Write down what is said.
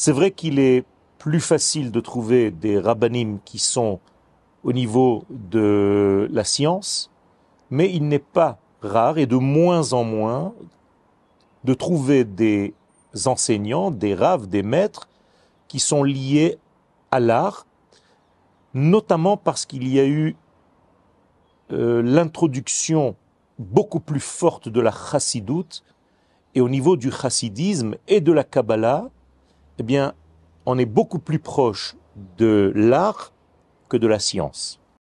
C'est vrai qu'il est plus facile de trouver des rabbinim qui sont au niveau de la science, mais il n'est pas rare et de moins en moins de trouver des enseignants, des raves, des maîtres qui sont liés à l'art, notamment parce qu'il y a eu euh, l'introduction beaucoup plus forte de la chassidoute, et au niveau du chassidisme et de la Kabbalah, eh bien, on est beaucoup plus proche de l'art que de la science.